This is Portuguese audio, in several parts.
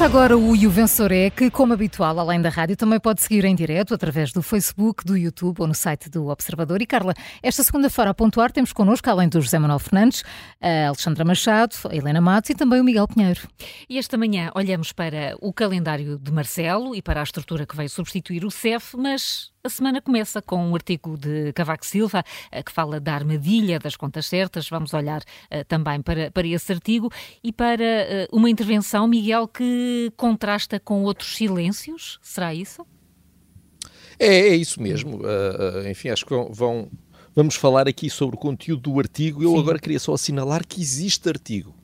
Começa agora o E o é, que, como habitual, além da rádio, também pode seguir em direto através do Facebook, do YouTube ou no site do Observador. E Carla, esta segunda-feira a pontuar temos connosco, além do José Manuel Fernandes, a Alexandra Machado, a Helena Matos e também o Miguel Pinheiro. E esta manhã olhamos para o calendário de Marcelo e para a estrutura que veio substituir o CEF, mas a semana começa com um artigo de Cavaco Silva eh, que fala da armadilha das contas certas. Vamos olhar uh, também para, para esse artigo e para uh, uma intervenção, Miguel, que contrasta com outros silêncios. Será isso? É, é isso mesmo. Uh, enfim, acho que vão. Vamos falar aqui sobre o conteúdo do artigo. Eu Sim. agora queria só assinalar que existe artigo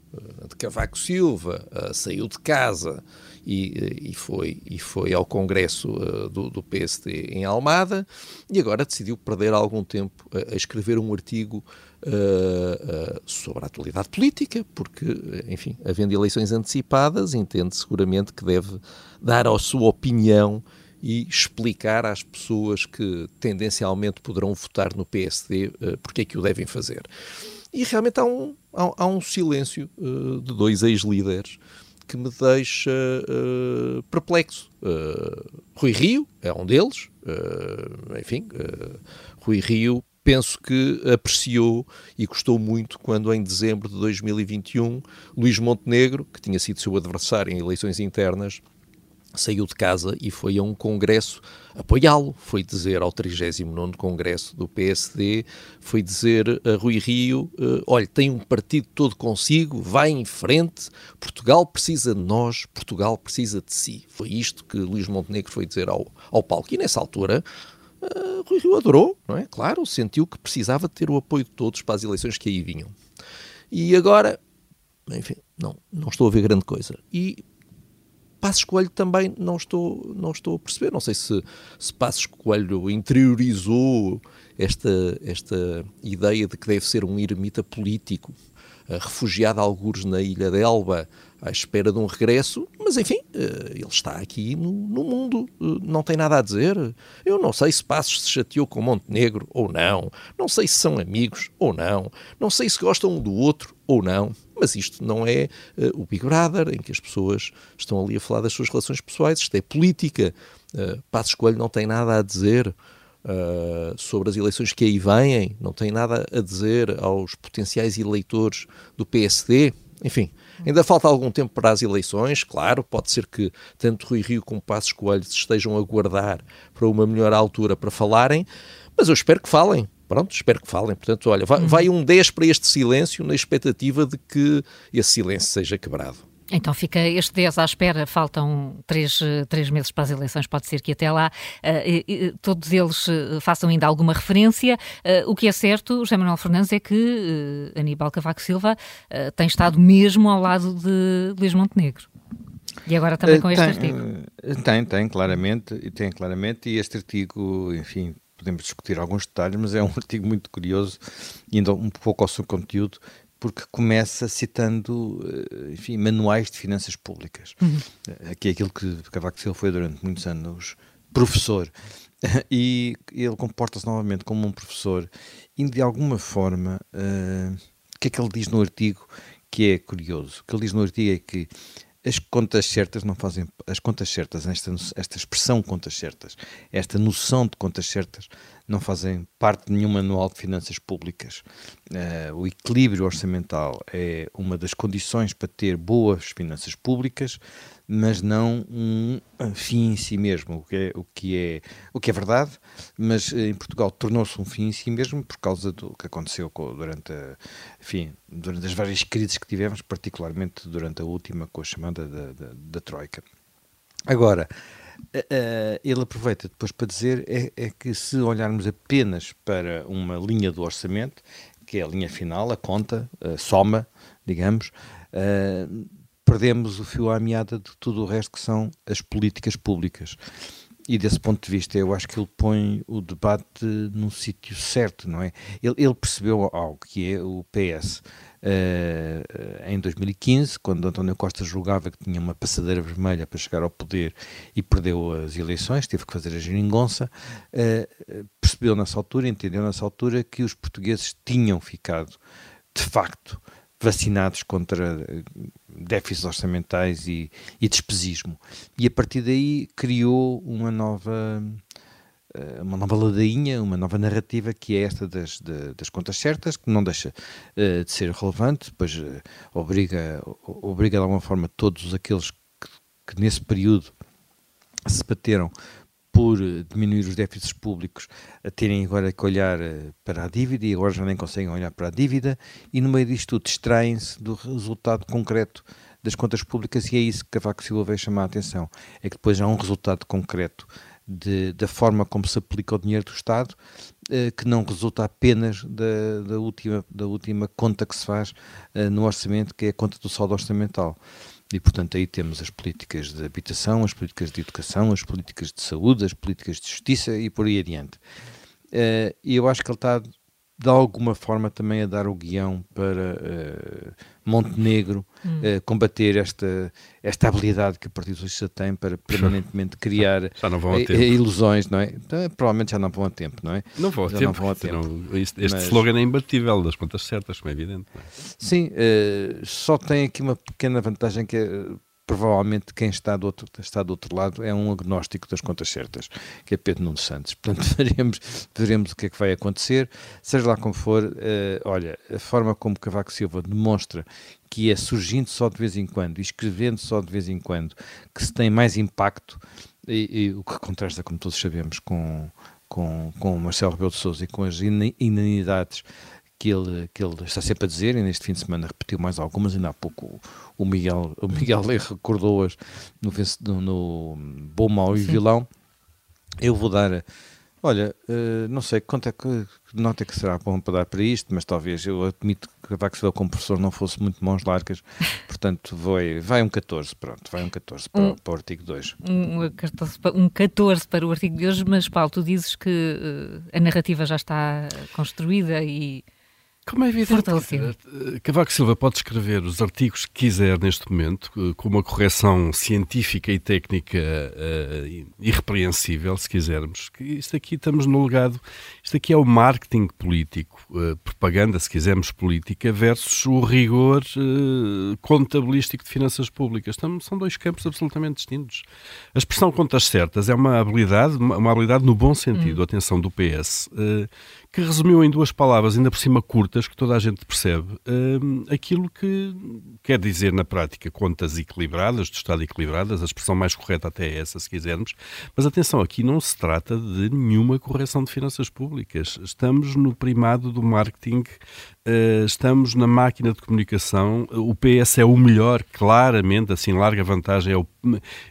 de Cavaco Silva, saiu de casa e, e, foi, e foi ao Congresso uh, do, do, PSD em Almada e agora decidiu perder algum tempo a, a escrever um artigo uh, uh, sobre a atualidade política, porque, enfim, havendo eleições antecipadas, entende seguramente que deve dar a sua opinião e explicar às pessoas que tendencialmente poderão votar no PSD porque é que o devem fazer. E realmente há um, há, há um silêncio de dois ex-líderes que me deixa uh, perplexo. Uh, Rui Rio é um deles, uh, enfim, Rui Rio penso que apreciou e gostou muito quando em dezembro de 2021 Luís Montenegro, que tinha sido seu adversário em eleições internas, saiu de casa e foi a um congresso apoiá-lo. Foi dizer ao 39 Congresso do PSD, foi dizer a Rui Rio: uh, olha, tem um partido todo consigo, vai em frente, Portugal precisa de nós, Portugal precisa de si. Foi isto que Luís Montenegro foi dizer ao, ao palco. E nessa altura. Uh, Rui Rio adorou, não é? Claro, sentiu que precisava ter o apoio de todos para as eleições que aí vinham. E agora, enfim, não, não estou a ver grande coisa. E Passos Coelho também não estou, não estou a perceber. Não sei se, se Passos Coelho interiorizou esta, esta ideia de que deve ser um ermita político, uh, refugiado a algures na ilha de Elba, à espera de um regresso, mas enfim, uh, ele está aqui no, no mundo, uh, não tem nada a dizer. Eu não sei se Passos se chateou com Montenegro ou não, não sei se são amigos ou não, não sei se gostam um do outro ou não. Mas isto não é uh, o Big Brother, em que as pessoas estão ali a falar das suas relações pessoais, isto é política. Uh, Passos Coelho não tem nada a dizer uh, sobre as eleições que aí vêm, não tem nada a dizer aos potenciais eleitores do PSD. Enfim, ainda falta algum tempo para as eleições, claro, pode ser que tanto Rui Rio como Passos Coelho se estejam a guardar para uma melhor altura para falarem, mas eu espero que falem, Pronto, espero que falem. Portanto, olha, vai, uhum. vai um 10 para este silêncio na expectativa de que esse silêncio seja quebrado. Então fica este 10 à espera, faltam três, três meses para as eleições, pode ser que até lá uh, todos eles uh, façam ainda alguma referência. Uh, o que é certo, José Manuel Fernandes, é que Aníbal Cavaco Silva tem estado mesmo ao lado de Luís Montenegro. E agora também com este tem, artigo. Tem, tem, claramente, e tem claramente, e este artigo, enfim, podemos discutir alguns detalhes, mas é um artigo muito curioso, indo um pouco ao seu conteúdo, porque começa citando, eh, enfim, manuais de finanças públicas, uhum. que é aquilo que Cavaco Silva foi durante muitos anos professor, e ele comporta-se novamente como um professor, e de alguma forma, uh, o que é que ele diz no artigo que é curioso? O que ele diz no artigo é que as contas certas não fazem as contas certas esta, esta expressão contas certas esta noção de contas certas não fazem parte de nenhum manual de finanças públicas. Uh, o equilíbrio orçamental é uma das condições para ter boas finanças públicas mas não um fim em si mesmo, o que é, o que é, o que é verdade, mas eh, em Portugal tornou-se um fim em si mesmo por causa do que aconteceu durante, a, enfim, durante as várias crises que tivemos, particularmente durante a última com a chamada da, da, da Troika. Agora, Uh, ele aproveita depois para dizer é, é, que se olharmos apenas para uma linha do orçamento, que é a linha final, a conta, a soma, digamos, perdemos o fio à meada de tudo o resto que são as políticas públicas. E desse ponto de vista, eu acho que ele põe o debate no sítio certo, não é? Ele, ele, percebeu algo que é o PS. Uh, eh, em 2015, quando António Costa julgava que tinha uma passadeira vermelha para chegar ao poder e perdeu as eleições, teve que fazer a geringonça, uh, percebeu nessa altura, entendeu nessa altura que os portugueses tinham ficado, de facto, vacinados contra eh, déficits orçamentais e, e despesismo. E a partir daí criou uma nova eh, uma nova ladainha, uma nova narrativa que é esta das, das contas certas, que não deixa uh, de ser relevante, pois obriga, obriga de alguma forma todos aqueles que, que nesse período se bateram por diminuir os déficits públicos a terem agora que olhar para a dívida e agora já nem conseguem olhar para a dívida e no meio disto distraem-se do resultado concreto das contas públicas e é isso que Cavaco Silva veio chamar a atenção, é que depois há um resultado concreto de, da forma como se aplica o dinheiro do Estado, eh, que não resulta apenas da, da, última, da última conta que se faz eh, no orçamento, que é a conta do saldo orçamental. E, portanto, aí temos as políticas de habitação, as políticas de educação, as políticas de saúde, as políticas de justiça e por aí adiante. Eh, e eu acho que ele está de alguma forma também a dar o guião para uh, Montenegro hum. uh, combater esta, esta habilidade que o Partido Socialista tem para permanentemente criar uh, ilusões, não é? Então, provavelmente já não vão a tempo, não é? Não vão a já tempo. Não vão a tempo. Não, este, Mas... slogan é imbatível das contas certas, como é evidente. É? Sim, só tem aqui uma pequena vantagem que é provavelmente quem está do, outro, está do outro lado é um agnóstico das contas certas, que é Pedro Nuno Santos. Portanto, veremos, veremos o que é que vai acontecer. Seja lá como for, uh, olha, a forma como Cavaco Silva demonstra que é surgindo só de vez em quando escrevendo só de vez em quando que se tem mais impacto, e, e o que contrasta, como todos sabemos, com, com, com Marcelo Rebelo de Sousa e com as inanidades que ele, que ele está sempre a dizer, e neste fim de semana repetiu mais algumas, ainda há pouco o Miguel, o Miguel recordou-as no, no, Bom, Mau e Sim. Vilão. Eu vou dar, olha, uh, não sei quanto é que, nota é que será bom para dar para isto, mas talvez eu admito que a Vaxwell como professor não fosse muito mãos largas, portanto vai, vai um 14, pronto, vai um 14 para, um, para o artigo 2. Um, um 14 para o artigo de hoje, mas Paulo, tu dizes que uh, a narrativa já está construída e como é evidente, eh, Cavaco Silva pode escrever os artigos que quiser neste momento, eh, com uma correção científica e técnica uh, irrepreensível, se quisermos. Isto aqui estamos no legado, isto aqui é o marketing político, uh, propaganda, se quisermos, política, versus o rigor uh, contabilístico de finanças públicas. Estamos, são dois campos absolutamente distintos. A expressão contas certas é uma habilidade, uma, habilidade no bom sentido, hum. atenção, do PS, que resumiu em duas palavras, ainda por cima curtas, que toda a gente percebe, aquilo que quer dizer na prática contas equilibradas, do Estado equilibradas, a expressão mais correta até é essa, se quisermos. Mas atenção, aqui não se trata de nenhuma correção de finanças públicas. Estamos no primado do marketing Uh, estamos na máquina de comunicação. O PS é o melhor, claramente, assim, larga vantagem. É o,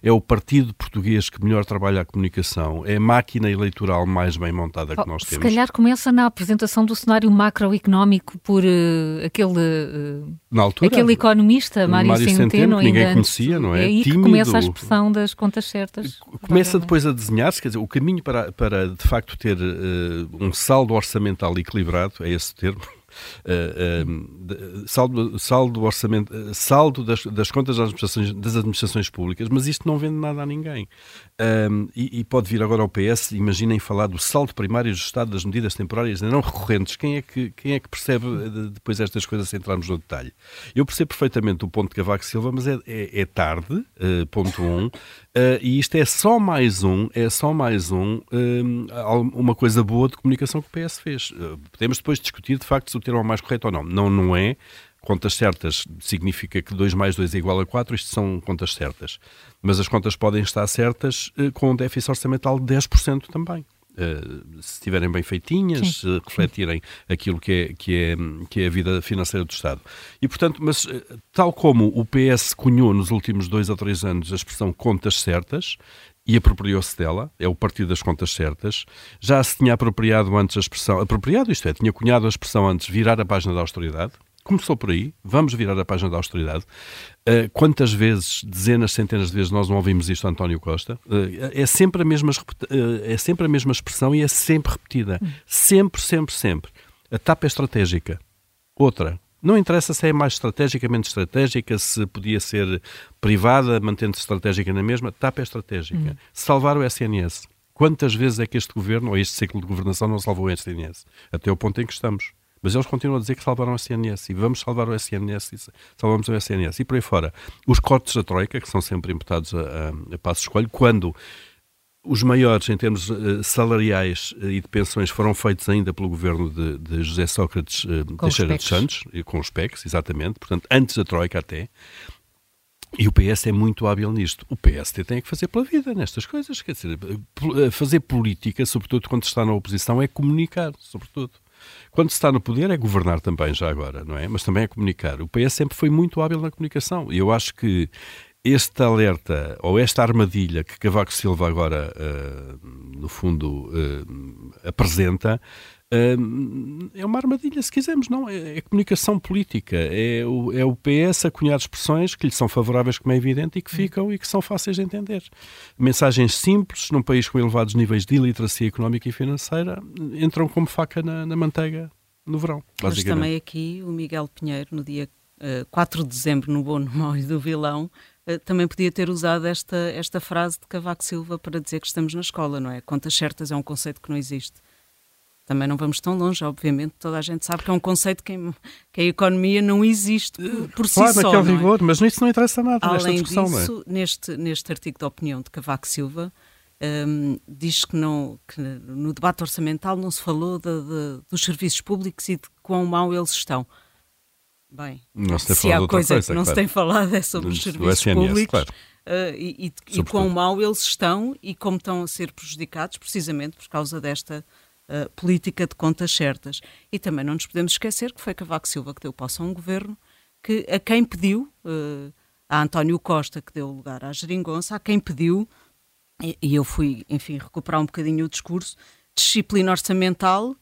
é o partido português que melhor trabalha a comunicação. É a máquina eleitoral mais bem montada que nós temos. Se calhar começa na apresentação do cenário macroeconómico por uh, aquele, uh, na altura, aquele economista, Mário, Mário Centeno. Centeno que ninguém conhecia, não é? É aí Tímido. que começa a expressão das contas certas. Começa depois a desenhar-se, quer dizer, o caminho para, para de facto ter um saldo orçamental equilibrado, é esse o termo, uh, saldo, saldo, orçamento, eh, saldo das, das contas das administrações, das administrações públicas, mas isto não vende nada a ninguém. Um, e, e, pode vir agora ao PS, imaginem falar do saldo primário ajustado das medidas temporárias não recorrentes. Quem é que, quem é que percebe depois estas coisas se entrarmos no detalhe? Eu percebo perfeitamente o ponto de Cavaco Silva, mas é, é, é tarde, uh, ponto um, uh, e isto é só mais um, é só mais um, uma coisa boa de comunicação que o PS fez. podemos depois discutir, de facto, se o termo é mais correto ou não. Não, não é. Contas certas significa que 2 mais 2 é igual a 4, isto são contas certas. Mas as contas podem estar certas uh, com um déficit orçamental de 10% também. Uh, se estiverem bem feitinhas, se refletirem aquilo que é, que, é, que é a vida financeira do Estado. E, portanto, mas uh, tal como o PS cunhou nos últimos dois ou três anos a expressão contas certas, e apropriou-se dela, é o partido das contas certas. Já se tinha apropriado antes a expressão, apropriado isto é, tinha cunhado a expressão antes virar a página da austeridade. Começou por aí, vamos virar a página da austeridade. Uh, quantas vezes, dezenas, centenas de vezes, nós não ouvimos isto António Costa? Uh, é, sempre a mesma, uh, é sempre a mesma expressão e é sempre repetida. Hum. Sempre, sempre, sempre. A TAP é estratégica. Outra, não interessa se é mais estratégica, menos estratégica, se podia ser privada, mantendo-se estratégica na mesma. TAP é estratégica. Uhum. Salvar o SNS. Quantas vezes é que este governo, ou este ciclo de governação, não salvou o SNS? Até o ponto em que estamos. Mas eles continuam a dizer que salvaram o SNS e vamos salvar o SNS e salvamos o SNS e por aí fora. Os cortes da Troika, que são sempre imputados a, a, a passo escolho, quando os maiores em termos uh, salariais uh, e de pensões foram feitos ainda pelo governo de, de José Sócrates uh, Teixeira dos Santos, com os PECs, exatamente, portanto, antes da Troika até. E o PS é muito hábil nisto. O PSD tem que fazer pela vida nestas coisas. Quer dizer, fazer política, sobretudo quando está na oposição, é comunicar, sobretudo. Quando se está no poder é governar também, já agora, não é? Mas também é comunicar. O PS sempre foi muito hábil na comunicação. E eu acho que este alerta ou esta armadilha que Cavaco Silva agora, uh, no fundo, uh, apresenta, uh, é uma armadilha, se quisermos, não. É, é comunicação política. É o, é o PS a cunhar expressões que lhe são favoráveis, como é evidente, e que ficam e que são fáceis de entender. Mensagens simples, num país com elevados níveis de iliteracia económica e financeira, entram como faca na, na manteiga no verão. Mas também aqui o Miguel Pinheiro, no dia uh, 4 de dezembro, no Bom, no Mau e do Vilão, eh, também podia ter usado esta, esta frase de Cavaco Silva para dizer que estamos na escola, não é? Contas certas é um conceito que não existe. Também não vamos tão longe, obviamente, toda a gente sabe que é um conceito que, que a economia não existe por, por claro, si só. Claro, naquele rigor, mas nisso não interessa nada Além nesta discussão. Disso, é? neste, neste artigo de opinião de Cavaco Silva, um, diz que, não, que no debate orçamental não se falou de, de, dos serviços públicos e de quão mal eles estão. Bem, não se, se há coisa, coisa que não claro. se tem falado é sobre os serviços SNS, públicos claro. uh, e, e, e quão mal eles estão e como estão a ser prejudicados precisamente por causa desta uh, política de contas certas. E também não nos podemos esquecer que foi Cavaco Silva que deu posse a um governo que a quem pediu, uh, a António Costa que deu lugar à geringonça, a quem pediu, e, e eu fui, enfim, recuperar um bocadinho o discurso, disciplina orçamental,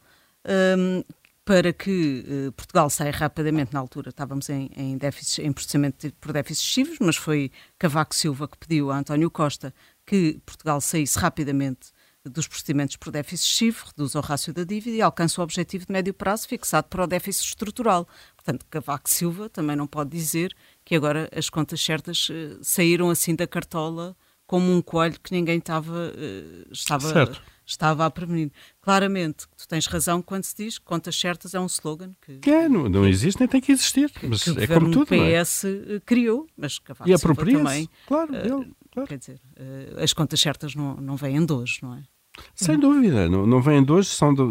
um, para que uh, Portugal saia rapidamente na altura. Estávamos em, em, déficit, em processamento por déficits excessivos, mas foi Cavaco Silva que pediu a António Costa que Portugal saísse rapidamente dos procedimentos por déficit excessivo, reduza o rácio da dívida e alcance o objetivo de médio prazo fixado para o déficit estrutural. Portanto, Cavaco Silva também não pode dizer que agora as contas certas uh, saíram assim da cartola como um coelho que ninguém estava, uh, estava certo estava a prevenir. Claramente, tu tens razão quando se diz que contas certas é um slogan que, é, não, não existe nem tem que existir. Mas que é como tudo. O PS é? criou, mas Cavaco e Silva também. Claro, ele, claro. Quer dizer, as contas certas não, não vêm de hoje, não é? Sem dúvida, não, não vêm de hoje. São de,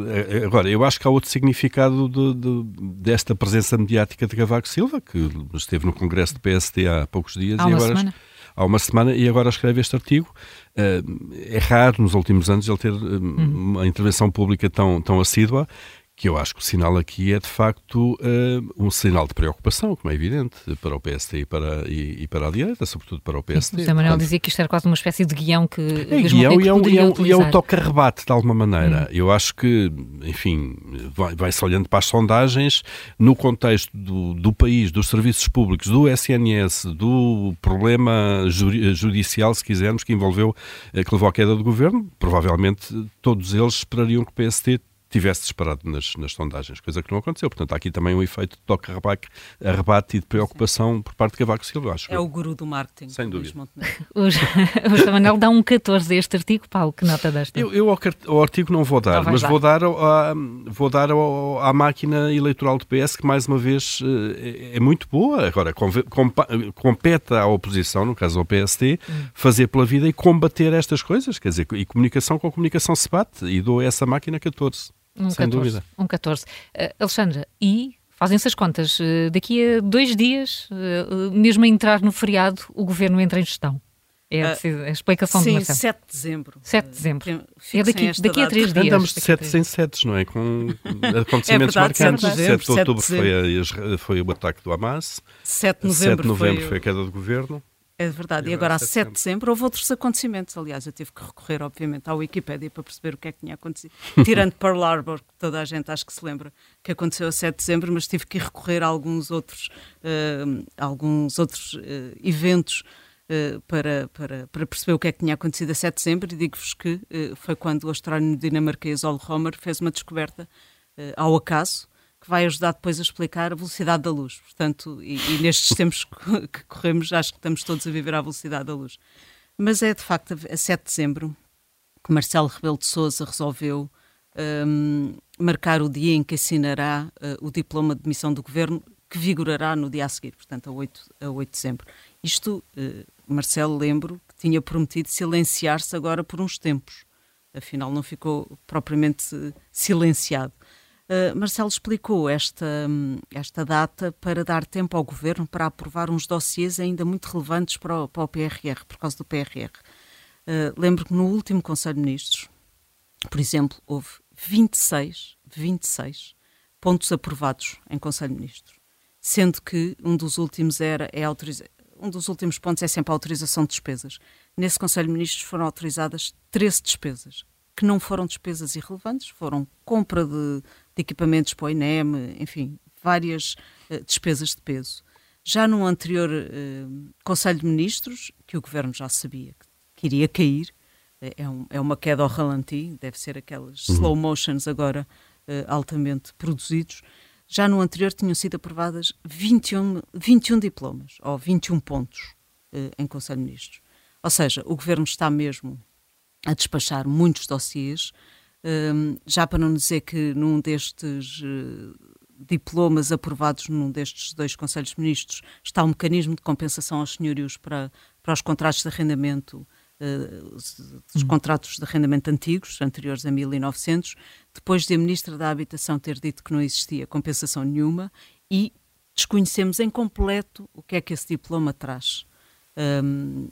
agora, eu acho que há outro significado de, de, desta presença mediática de Cavaco Silva, que esteve no Congresso do PSD há poucos dias há e agora. Semana há uma semana e agora escreve este artigo. Uh, é raro nos últimos anos ele ter uh, uma intervenção pública tão, tão assídua que eu acho que o sinal aqui é de facto uh, um sinal de preocupação, como é evidente, para o PSD e para, e, e para a direita, sobretudo para o PSD. José Manuel dizia que isto era quase uma espécie de guião que é guião e é, um, é um, é toque-rebate, de alguma maneira. Hum. Eu acho que, enfim, vai-se vai olhando para as sondagens no contexto do, do país, dos serviços públicos, do SNS, do problema judicial, se quisermos, que envolveu, que levou à queda do governo, provavelmente todos eles esperariam que o PSD tivesse disparado nas, nas sondagens, coisa que não aconteceu. Portanto, há aqui também um efeito de toque a rebate e de preocupação por parte de Cavaco Silva, acho. É o guru do marketing. Sem dúvida. o José Manuel dá um 14 a este artigo. Paulo, que nota desta? Eu, eu ao, ao, artigo não vou dar, não mas dar. vou dar, ao, vou dar ao, à máquina eleitoral do PS, que mais uma vez eh, é, é muito boa. Agora, compete à oposição, no caso ao PSD, hum. fazer pela vida e combater estas coisas. Quer dizer, e comunicação com comunicação se bate. E dou essa máquina 14. Um Sem 14, dúvida. Um 14. Uh, Alexandra, e fazem-se as contas. Uh, daqui a dois dias, uh, mesmo a entrar no feriado, o governo entra em gestão. É a, a explicação sim, de Marcelo. 7 de dezembro. 7 de dezembro. É daqui, daqui a três dias. Andamos de 7 em 7, não é? Com acontecimentos é verdade, marcantes. 7 de, dezembro, 7 de outubro foi, a, foi o ataque do Hamas. 7 de novembro, 7 de novembro foi, foi a queda do governo. É verdade. E agora, a 7 de dezembro, houve outros acontecimentos. Aliás, eu tive que recorrer, obviamente, à Wikipédia para perceber o que é que tinha acontecido. Tirando Pearl Harbor, que toda a gente acho que se lembra que aconteceu a 7 de dezembro, mas tive que recorrer a alguns outros, uh, alguns outros uh, eventos uh, para, para, para perceber o que é que tinha acontecido a 7 de dezembro. E digo-vos que foi quando o astrónomo dinamarquês Ole Homer fez uma descoberta ao acaso que vai ajudar depois a explicar a velocidade da luz. Portanto, e, e nestes tempos que corremos, acho que estamos todos a viver à velocidade da luz. Mas é de facto a 7 de dezembro que Marcelo Rebelo de Sousa resolveu um, marcar o dia em que assinará uh, o diploma de missão do governo, que vigorará no dia a seguir, portanto, a 8, a 8 de dezembro. Isto, uh, Marcelo, lembro que tinha prometido silenciar-se agora por uns tempos. Afinal, não ficou propriamente silenciado. Uh, Marcelo explicou esta, esta data para dar tempo ao governo para aprovar uns dossiês ainda muito relevantes para o, para o PRR, por causa do PRR. Uh, lembro que no último Conselho de Ministros, por exemplo, houve 26, 26 pontos aprovados em Conselho de Ministros, sendo que um dos últimos era é um dos últimos pontos é sempre a autorização de despesas. Nesse Conselho de Ministros foram autorizadas 13 despesas, que não foram despesas irrelevantes, foram compra de, de equipamentos para o INEM, enfim, várias uh, despesas de peso. Já no anterior uh, Conselho de Ministros, que o Governo já sabia que, iria cair, é, um, é uma queda ao ralenti, deve ser aquelas uhum. slow motions agora uh, altamente produzidos. Já no anterior tinham sido aprovadas 21, 21 diplomas, ou 21 pontos em Conselho de Ministros. Ou seja, o Governo está mesmo a despachar muitos dossiês, um, já para não dizer que num destes uh, diplomas aprovados num destes dois Conselhos de Ministros está um mecanismo de compensação aos senhorios para, para os contratos de arrendamento dos eh, contratos de arrendamento antigos, anteriores a 1900, depois de a Ministra da Habitação ter dito que não existia compensação nenhuma e desconhecemos em completo o que é que esse diploma traz. Um,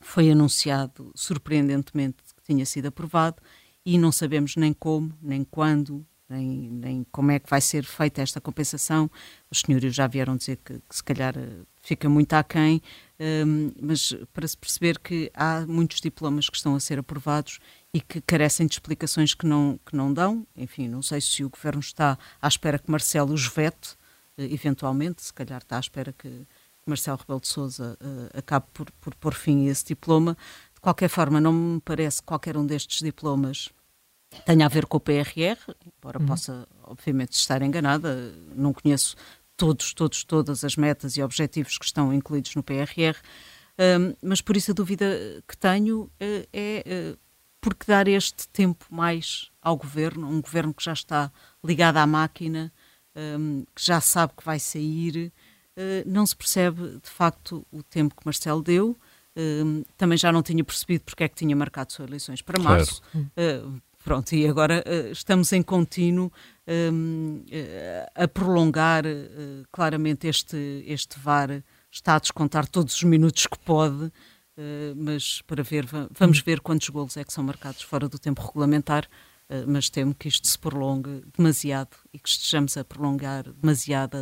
foi anunciado surpreendentemente que tinha sido aprovado e não sabemos nem como, nem quando, nem, nem como é que vai ser feita esta compensação. Os senhores já vieram dizer que, que se calhar eh, fica muito aquém, um, mas para se perceber que há muitos diplomas que estão a ser aprovados e que carecem de explicações que não, que não dão. Enfim, não sei se o Governo está à espera que Marcelo os vete, uh, eventualmente, se calhar está à espera que Marcelo Rebelo de Sousa uh, acabe por, por pôr fim a esse diploma. De qualquer forma, não me parece que qualquer um destes diplomas tenha a ver com o PRR, embora uhum. possa, obviamente, estar enganada, não conheço todos, todos, todas as metas e objetivos que estão incluídos no PRR, um, mas por isso a dúvida que tenho uh, é uh, por que dar este tempo mais ao governo, um governo que já está ligado à máquina, um, que já sabe que vai sair, uh, não se percebe de facto o tempo que Marcelo deu. Um, também já não tinha percebido porque é que tinha marcado suas eleições para março. Claro. Pronto, e agora uh, estamos em contínuo um, uh, eh, a prolongar uh, claramente este, este VAR, está a descontar todos os minutos que pode, mas para ver, vamos ver quantos golos é que são marcados fora do tempo regulamentar, mas temo que isto se prolongue demasiado e que estejamos a prolongar demasiado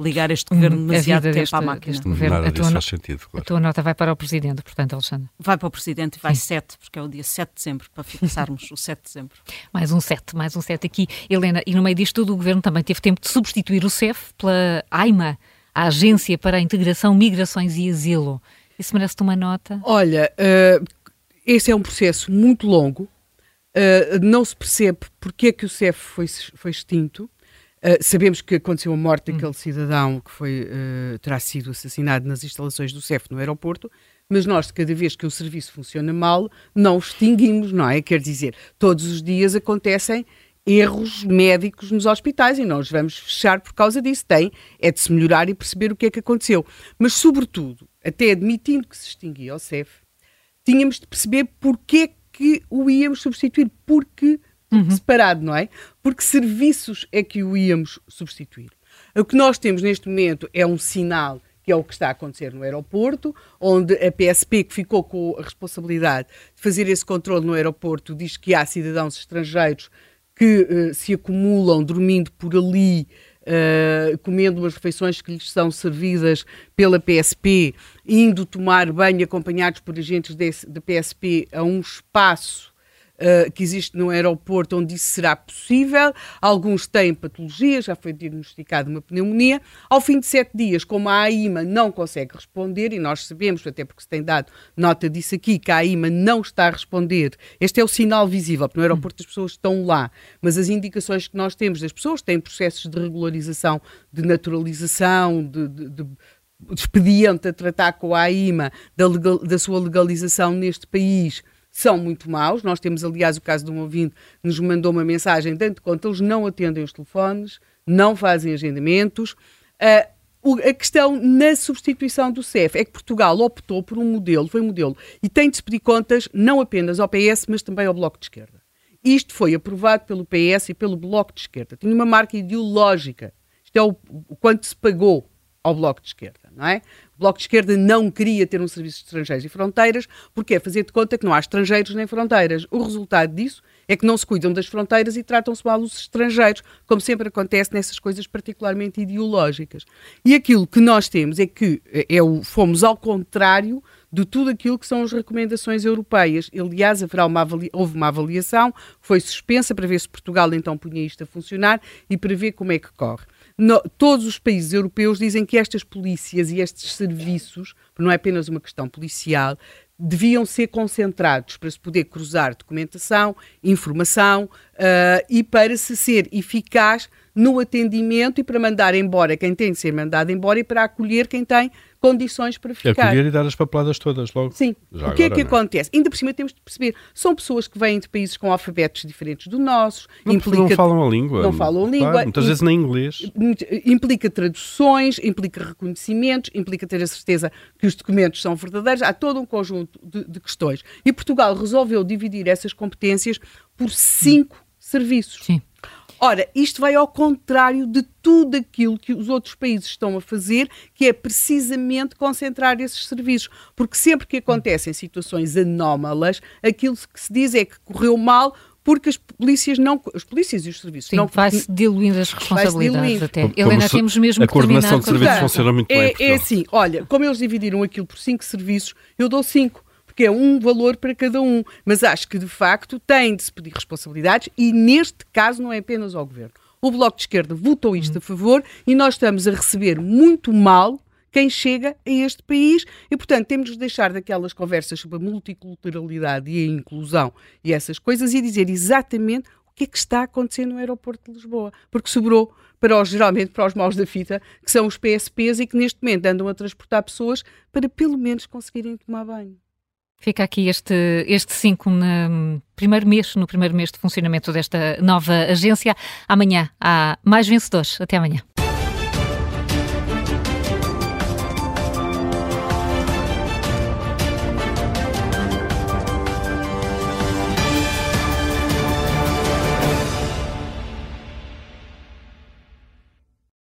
ligar este governo hum, demasiado tempo deste, à máquina. Governo. Nada disso faz sentido. Claro. A tua nota vai para o Presidente, portanto, Alexandre. Vai para o Presidente e vai Sim. 7, porque é o dia 7 de dezembro, para fixarmos o 7 de dezembro. Mais um 7, mais um 7 aqui. Helena, e no meio disto tudo o Governo também teve tempo de substituir o CEF pela AIMA, a Agência para a Integração, Migrações e Asilo. Isso merece-te uma nota? Olha, uh, esse é um processo muito longo. Uh, não se percebe porque é que o CEF foi, foi extinto. Uh, sabemos que aconteceu a morte hum. daquele cidadão que foi, uh, terá sido assassinado nas instalações do CEF no aeroporto, mas nós, cada vez que o serviço funciona mal, não o extinguimos, não é? Quer dizer, todos os dias acontecem erros médicos nos hospitais e os vamos fechar por causa disso. Tem é de se melhorar e perceber o que é que aconteceu. Mas, sobretudo, até admitindo que se extinguia o CEF, tínhamos de perceber porque que o íamos substituir, porque uhum. separado, não é? Porque serviços é que o íamos substituir. O que nós temos neste momento é um sinal que é o que está a acontecer no aeroporto, onde a PSP, que ficou com a responsabilidade de fazer esse controle no aeroporto, diz que há cidadãos estrangeiros que uh, se acumulam dormindo por ali, uh, comendo umas refeições que lhes são servidas pela PSP, indo tomar banho acompanhados por agentes da PSP a um espaço uh, que existe no aeroporto onde isso será possível. Alguns têm patologia, já foi diagnosticada uma pneumonia. Ao fim de sete dias, como a AIMA não consegue responder, e nós sabemos, até porque se tem dado nota disso aqui, que a AIMA não está a responder, este é o sinal visível, porque no aeroporto as pessoas estão lá, mas as indicações que nós temos das pessoas têm processos de regularização, de naturalização, de, de, de expediente a tratar com a AIMA da, legal, da sua legalização neste país são muito maus. Nós temos, aliás, o caso de um ouvinte que nos mandou uma mensagem, dando conta, eles não atendem os telefones, não fazem agendamentos. Uh, a questão na substituição do CEF é que Portugal optou por um modelo, foi um modelo, e tem de se pedir contas não apenas ao PS, mas também ao Bloco de Esquerda. Isto foi aprovado pelo PS e pelo Bloco de Esquerda. Tinha uma marca ideológica. Isto é o, o quanto se pagou ao Bloco de Esquerda, não é? Bloco de Esquerda não queria ter um serviço de estrangeiros e fronteiras, porque é fazer de conta que não há estrangeiros nem fronteiras. O resultado disso é que não se cuidam das fronteiras e tratam-se mal os estrangeiros, como sempre acontece nessas coisas particularmente ideológicas. E aquilo que nós temos é que é o, fomos ao contrário de tudo aquilo que são as recomendações europeias. Aliás, haverá uma houve uma avaliação, foi suspensa para ver se Portugal então punha isto a funcionar e para ver como é que corre. No, todos os países europeus dizem que estas polícias e estes serviços, não é apenas uma questão policial, deviam ser concentrados para se poder cruzar documentação, informação uh, e para se ser eficaz no atendimento e para mandar embora quem tem de ser mandado embora e para acolher quem tem condições para ficar. Acolher e dar as papeladas todas logo. Sim. Já o que agora, é que não? acontece? Ainda por cima temos de perceber, são pessoas que vêm de países com alfabetos diferentes do nosso. Não, implica, não falam a língua. Não falam a língua. muitas vezes nem inglês. Implica traduções, implica reconhecimentos, implica ter a certeza que os documentos são verdadeiros. Há todo um conjunto de, de questões. E Portugal resolveu dividir essas competências por cinco hum. serviços. Sim. Ora, isto vai ao contrário de tudo aquilo que os outros países estão a fazer, que é precisamente concentrar esses serviços. Porque sempre que acontecem situações anómalas, aquilo que se diz é que correu mal porque as polícias não as polícias e os serviços Sim, não vai-se diluindo as responsabilidades diluindo. até. Como Helena, temos mesmo a coordenação de serviços funciona muito é, bem. É assim, olha, como eles dividiram aquilo por cinco serviços, eu dou cinco porque é um valor para cada um. Mas acho que, de facto, tem de se pedir responsabilidades e, neste caso, não é apenas ao Governo. O Bloco de Esquerda votou isto a favor e nós estamos a receber muito mal quem chega a este país e, portanto, temos de deixar daquelas conversas sobre a multiculturalidade e a inclusão e essas coisas e dizer exatamente o que é que está acontecendo no aeroporto de Lisboa, porque sobrou para os, geralmente para os maus da fita, que são os PSPs e que neste momento andam a transportar pessoas para pelo menos conseguirem tomar banho. Fica aqui este, este 5 no primeiro mês, no primeiro mês de funcionamento desta nova agência. Amanhã há mais vencedores. Até amanhã.